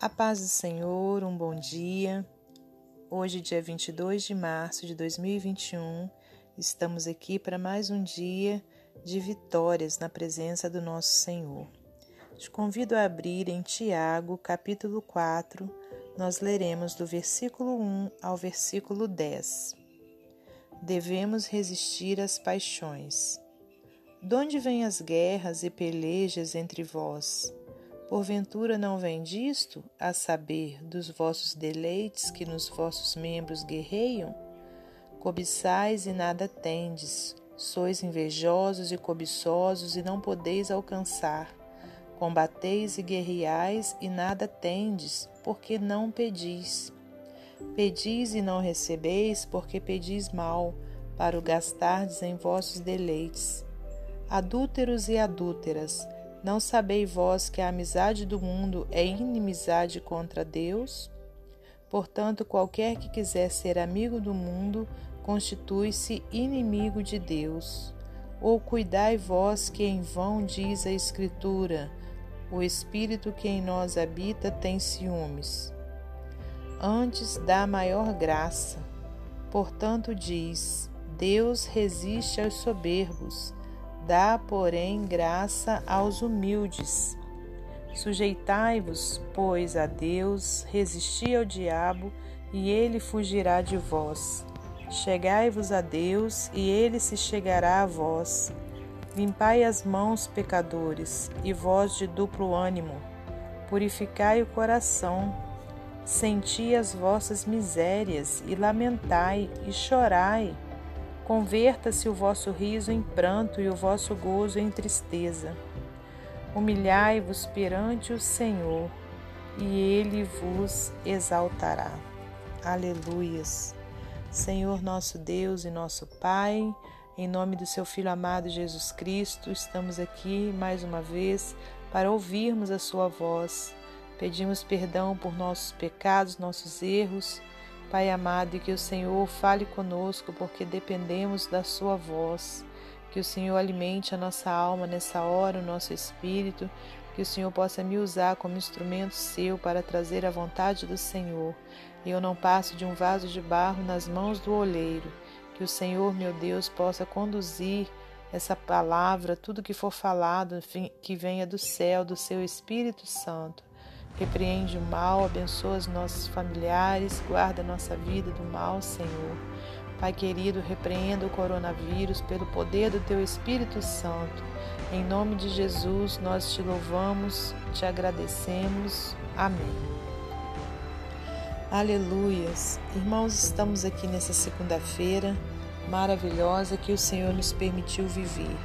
A paz do Senhor, um bom dia. Hoje, dia 22 de março de 2021, estamos aqui para mais um dia de vitórias na presença do nosso Senhor. Te convido a abrir em Tiago, capítulo 4, nós leremos do versículo 1 ao versículo 10. Devemos resistir às paixões. De onde vêm as guerras e pelejas entre vós? Porventura não vem disto, a saber, dos vossos deleites que nos vossos membros guerreiam? Cobiçais e nada tendes, sois invejosos e cobiçosos e não podeis alcançar. Combateis e guerreais e nada tendes, porque não pedis. Pedis e não recebeis, porque pedis mal, para o gastardes em vossos deleites. Adúlteros e adúlteras, não sabeis vós que a amizade do mundo é inimizade contra Deus? Portanto, qualquer que quiser ser amigo do mundo constitui-se inimigo de Deus. Ou cuidai vós que em vão diz a Escritura: o Espírito que em nós habita tem ciúmes. Antes dá maior graça. Portanto, diz: Deus resiste aos soberbos dá, porém, graça aos humildes. Sujeitai-vos, pois, a Deus, resisti ao diabo, e ele fugirá de vós. Chegai-vos a Deus, e ele se chegará a vós. Limpai as mãos, pecadores, e vós de duplo ânimo. Purificai o coração. Senti as vossas misérias, e lamentai, e chorai. Converta-se o vosso riso em pranto e o vosso gozo em tristeza. Humilhai-vos perante o Senhor, e ele vos exaltará. Aleluias. Senhor nosso Deus e nosso Pai, em nome do seu Filho amado Jesus Cristo, estamos aqui mais uma vez para ouvirmos a sua voz. Pedimos perdão por nossos pecados, nossos erros Pai amado, e que o Senhor fale conosco, porque dependemos da Sua voz. Que o Senhor alimente a nossa alma nessa hora, o nosso espírito. Que o Senhor possa me usar como instrumento seu para trazer a vontade do Senhor. E eu não passo de um vaso de barro nas mãos do oleiro. Que o Senhor, meu Deus, possa conduzir essa palavra, tudo que for falado, que venha do céu, do seu Espírito Santo Repreende o mal, abençoa os nossos familiares, guarda nossa vida do mal, Senhor. Pai querido, repreenda o coronavírus pelo poder do Teu Espírito Santo. Em nome de Jesus, nós te louvamos, te agradecemos. Amém. Aleluias. Irmãos, estamos aqui nessa segunda-feira maravilhosa que o Senhor nos permitiu viver.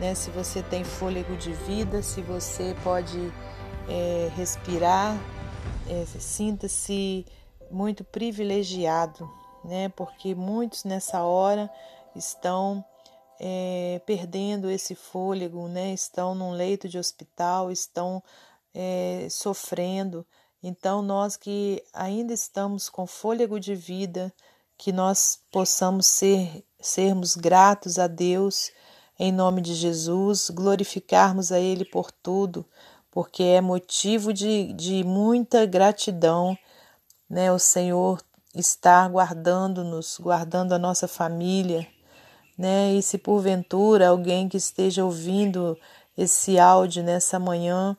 Né? Se você tem fôlego de vida, se você pode é, respirar, é, sinta-se muito privilegiado, né? Porque muitos nessa hora estão é, perdendo esse fôlego, né? Estão num leito de hospital, estão é, sofrendo. Então, nós que ainda estamos com fôlego de vida, que nós possamos ser, sermos gratos a Deus em nome de Jesus, glorificarmos a Ele por tudo, porque é motivo de, de muita gratidão, né? O Senhor estar guardando-nos, guardando a nossa família, né? E se porventura alguém que esteja ouvindo esse áudio nessa manhã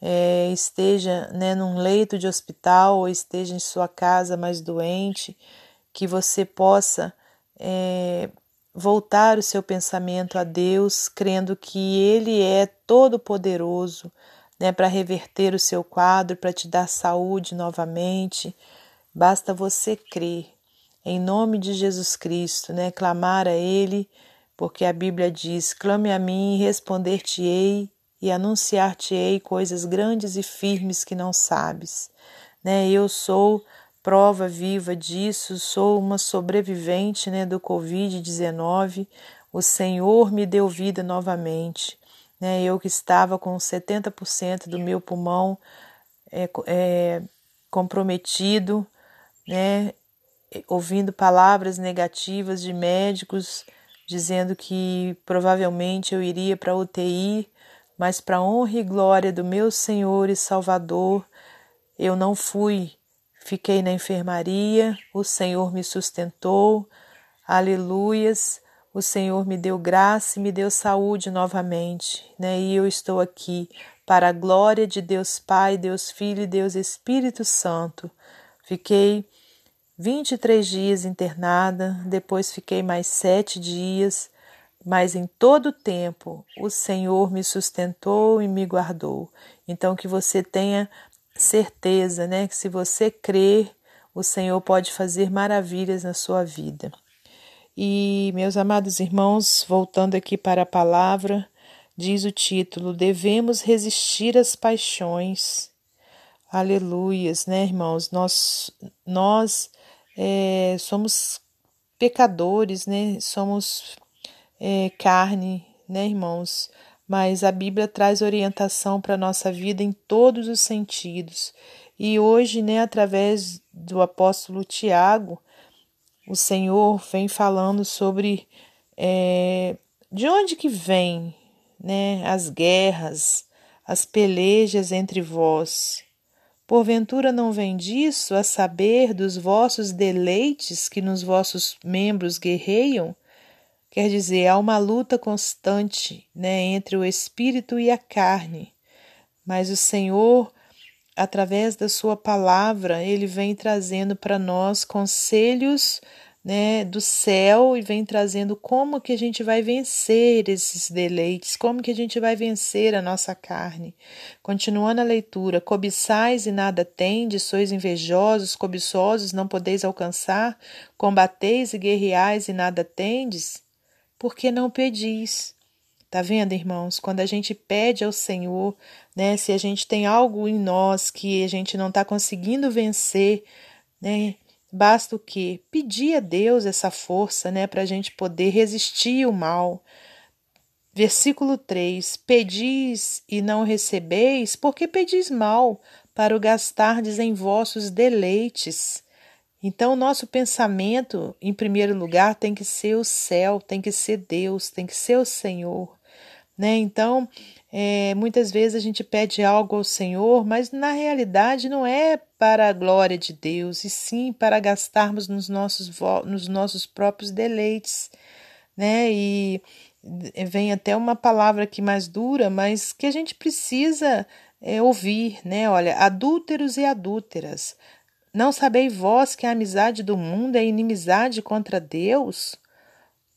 é, esteja né, num leito de hospital ou esteja em sua casa mais doente, que você possa é, voltar o seu pensamento a Deus, crendo que Ele é todo-poderoso né, para reverter o seu quadro, para te dar saúde novamente. Basta você crer em nome de Jesus Cristo, né, clamar a Ele, porque a Bíblia diz: clame a mim responder-te-ei e anunciar-te-ei coisas grandes e firmes que não sabes. Né, eu sou prova viva disso, sou uma sobrevivente né, do Covid-19. O Senhor me deu vida novamente. Né? Eu que estava com 70% do meu pulmão é, é, comprometido, né? ouvindo palavras negativas de médicos dizendo que provavelmente eu iria para UTI, mas para honra e glória do meu Senhor e Salvador, eu não fui, fiquei na enfermaria, o Senhor me sustentou, aleluias, o Senhor me deu graça e me deu saúde novamente, né? E eu estou aqui para a glória de Deus Pai, Deus Filho e Deus Espírito Santo. Fiquei 23 dias internada, depois fiquei mais sete dias, mas em todo o tempo o Senhor me sustentou e me guardou. Então que você tenha certeza, né, que se você crer, o Senhor pode fazer maravilhas na sua vida. E, meus amados irmãos, voltando aqui para a palavra, diz o título: Devemos resistir às paixões. Aleluias, né, irmãos? Nós, nós é, somos pecadores, né? Somos é, carne, né, irmãos? Mas a Bíblia traz orientação para a nossa vida em todos os sentidos. E hoje, né, através do apóstolo Tiago, o Senhor vem falando sobre é, de onde que vem né, as guerras, as pelejas entre vós. Porventura não vem disso, a saber, dos vossos deleites que nos vossos membros guerreiam? Quer dizer, há uma luta constante né, entre o espírito e a carne. Mas o Senhor, através da Sua palavra, Ele vem trazendo para nós conselhos né, do céu e vem trazendo como que a gente vai vencer esses deleites, como que a gente vai vencer a nossa carne. Continuando a leitura, cobiçais e nada tendes, sois invejosos, cobiçosos, não podeis alcançar, combateis e guerreais e nada tendes, porque não pedis. Tá vendo, irmãos? Quando a gente pede ao Senhor, né, se a gente tem algo em nós que a gente não está conseguindo vencer, né, Basta o quê? Pedir a Deus essa força, né, para a gente poder resistir o mal. Versículo 3: Pedis e não recebeis, porque pedis mal, para o gastardes em vossos deleites. Então, o nosso pensamento, em primeiro lugar, tem que ser o céu, tem que ser Deus, tem que ser o Senhor. Né? Então, é, muitas vezes a gente pede algo ao Senhor, mas na realidade não é para a glória de Deus, e sim para gastarmos nos nossos, nos nossos próprios deleites. Né? E vem até uma palavra aqui mais dura, mas que a gente precisa é, ouvir, né? Olha, adúlteros e adúlteras, não sabeis vós que a amizade do mundo é inimizade contra Deus?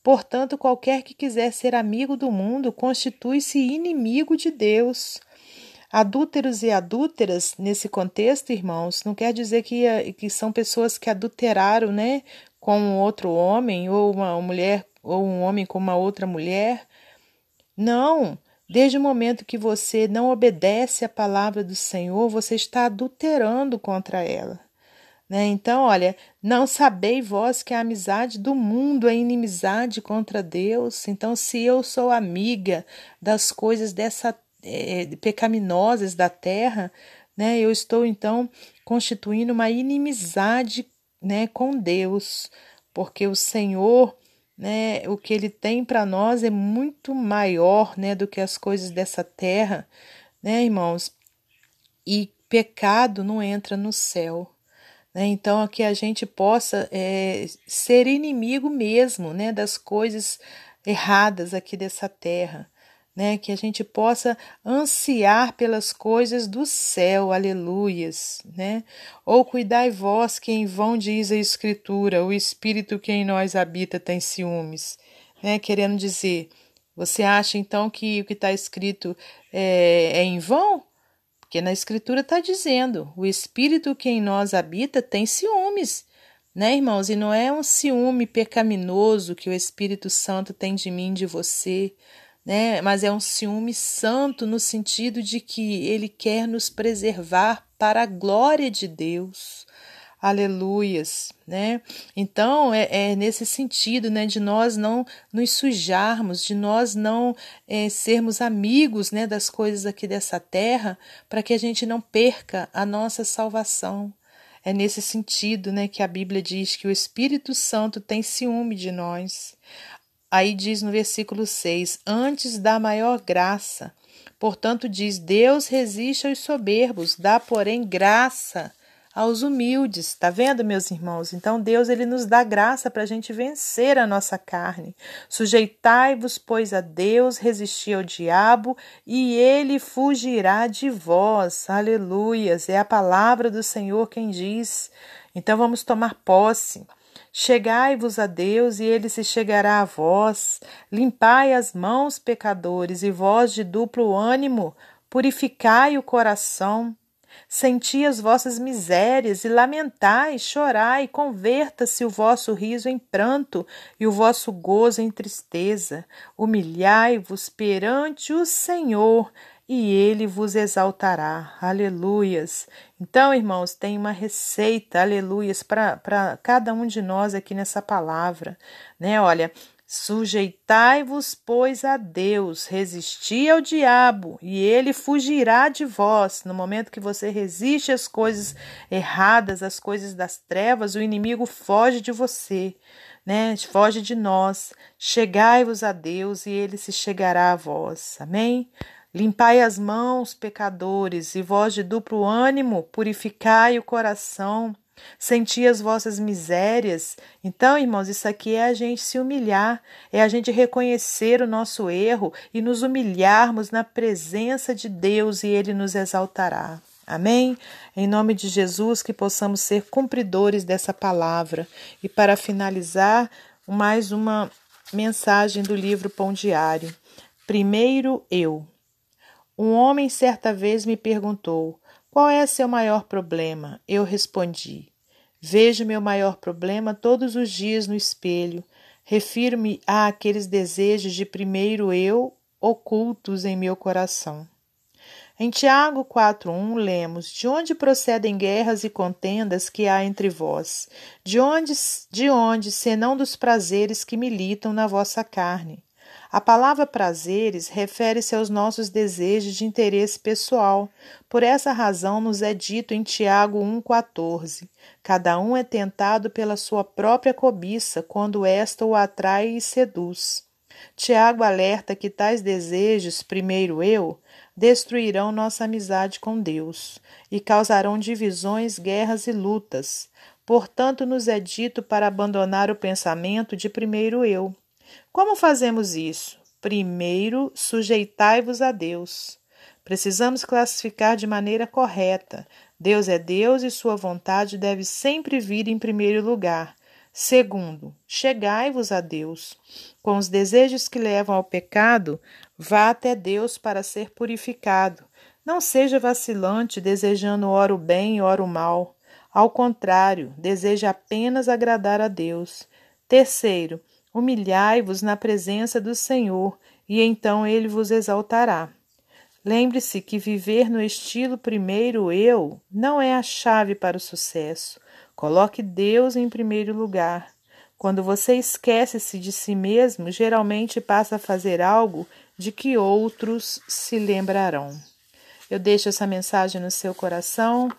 Portanto, qualquer que quiser ser amigo do mundo constitui-se inimigo de Deus. Adúlteros e adúlteras, nesse contexto, irmãos, não quer dizer que, que são pessoas que adulteraram, né, com outro homem, ou uma mulher, ou um homem com uma outra mulher. Não. Desde o momento que você não obedece à palavra do Senhor, você está adulterando contra ela. Né? Então, olha, não sabei vós que a amizade do mundo é inimizade contra Deus. Então, se eu sou amiga das coisas dessa é, pecaminosas da terra, né, eu estou então constituindo uma inimizade, né, com Deus, porque o Senhor, né, o que Ele tem para nós é muito maior, né, do que as coisas dessa terra, né, irmãos. E pecado não entra no céu. Né? Então, que a gente possa é, ser inimigo mesmo né, das coisas erradas aqui dessa terra. Né, que a gente possa ansiar pelas coisas do céu, aleluias, né? Ou cuidai vós que em vão diz a Escritura, o Espírito que em nós habita tem ciúmes, né? Querendo dizer, você acha então que o que está escrito é, é em vão? Porque na Escritura está dizendo: o Espírito que em nós habita tem ciúmes, né, irmãos? E não é um ciúme pecaminoso que o Espírito Santo tem de mim, de você, né? Mas é um ciúme santo no sentido de que ele quer nos preservar para a glória de Deus aleluias, né? Então é, é, nesse sentido, né, de nós não nos sujarmos, de nós não é, sermos amigos, né, das coisas aqui dessa terra, para que a gente não perca a nossa salvação. É nesse sentido, né, que a Bíblia diz que o Espírito Santo tem ciúme de nós. Aí diz no versículo 6: Antes da maior graça, Portanto, diz: Deus resiste aos soberbos, dá, porém, graça aos humildes. Tá vendo, meus irmãos? Então Deus ele nos dá graça para a gente vencer a nossa carne. Sujeitai-vos, pois, a Deus, resisti ao diabo e ele fugirá de vós. Aleluias! É a palavra do Senhor quem diz. Então vamos tomar posse. Chegai-vos a Deus e ele se chegará a vós. Limpai as mãos, pecadores, e vós de duplo ânimo, purificai o coração. Senti as vossas misérias e lamentai, chorai, converta-se o vosso riso em pranto e o vosso gozo em tristeza. Humilhai-vos perante o Senhor e ele vos exaltará. Aleluias. Então, irmãos, tem uma receita, aleluias, para cada um de nós aqui nessa palavra, né? Olha, Sujeitai-vos, pois, a Deus, resisti ao diabo, e ele fugirá de vós. No momento que você resiste às coisas erradas, às coisas das trevas, o inimigo foge de você, né? Foge de nós. Chegai-vos a Deus, e ele se chegará a vós. Amém? Limpai as mãos, pecadores, e vós de duplo ânimo, purificai o coração. Senti as vossas misérias. Então, irmãos, isso aqui é a gente se humilhar, é a gente reconhecer o nosso erro e nos humilharmos na presença de Deus e Ele nos exaltará. Amém? Em nome de Jesus, que possamos ser cumpridores dessa palavra. E para finalizar, mais uma mensagem do livro Pão Diário. Primeiro eu. Um homem certa vez me perguntou: Qual é seu maior problema? Eu respondi: Vejo meu maior problema todos os dias no espelho. Refiro-me a aqueles desejos de primeiro eu ocultos em meu coração. Em Tiago 4:1 lemos: De onde procedem guerras e contendas que há entre vós? De onde, de onde, senão dos prazeres que militam na vossa carne? A palavra prazeres refere-se aos nossos desejos de interesse pessoal. Por essa razão, nos é dito em Tiago 1,14: Cada um é tentado pela sua própria cobiça, quando esta o atrai e seduz. Tiago alerta que tais desejos, primeiro eu, destruirão nossa amizade com Deus e causarão divisões, guerras e lutas. Portanto, nos é dito para abandonar o pensamento de primeiro eu como fazemos isso? Primeiro, sujeitai-vos a Deus. Precisamos classificar de maneira correta. Deus é Deus e sua vontade deve sempre vir em primeiro lugar. Segundo, chegai-vos a Deus. Com os desejos que levam ao pecado, vá até Deus para ser purificado. Não seja vacilante, desejando ora o bem e ora o mal. Ao contrário, deseja apenas agradar a Deus. Terceiro, Humilhai-vos na presença do Senhor, e então ele vos exaltará. Lembre-se que viver no estilo primeiro eu não é a chave para o sucesso. Coloque Deus em primeiro lugar. Quando você esquece-se de si mesmo, geralmente passa a fazer algo de que outros se lembrarão. Eu deixo essa mensagem no seu coração,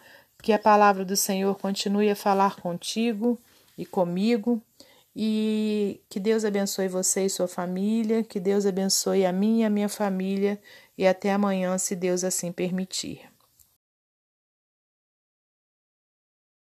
que a palavra do Senhor continue a falar contigo e comigo e que Deus abençoe você e sua família, que Deus abençoe a mim e a minha família, e até amanhã, se Deus assim permitir.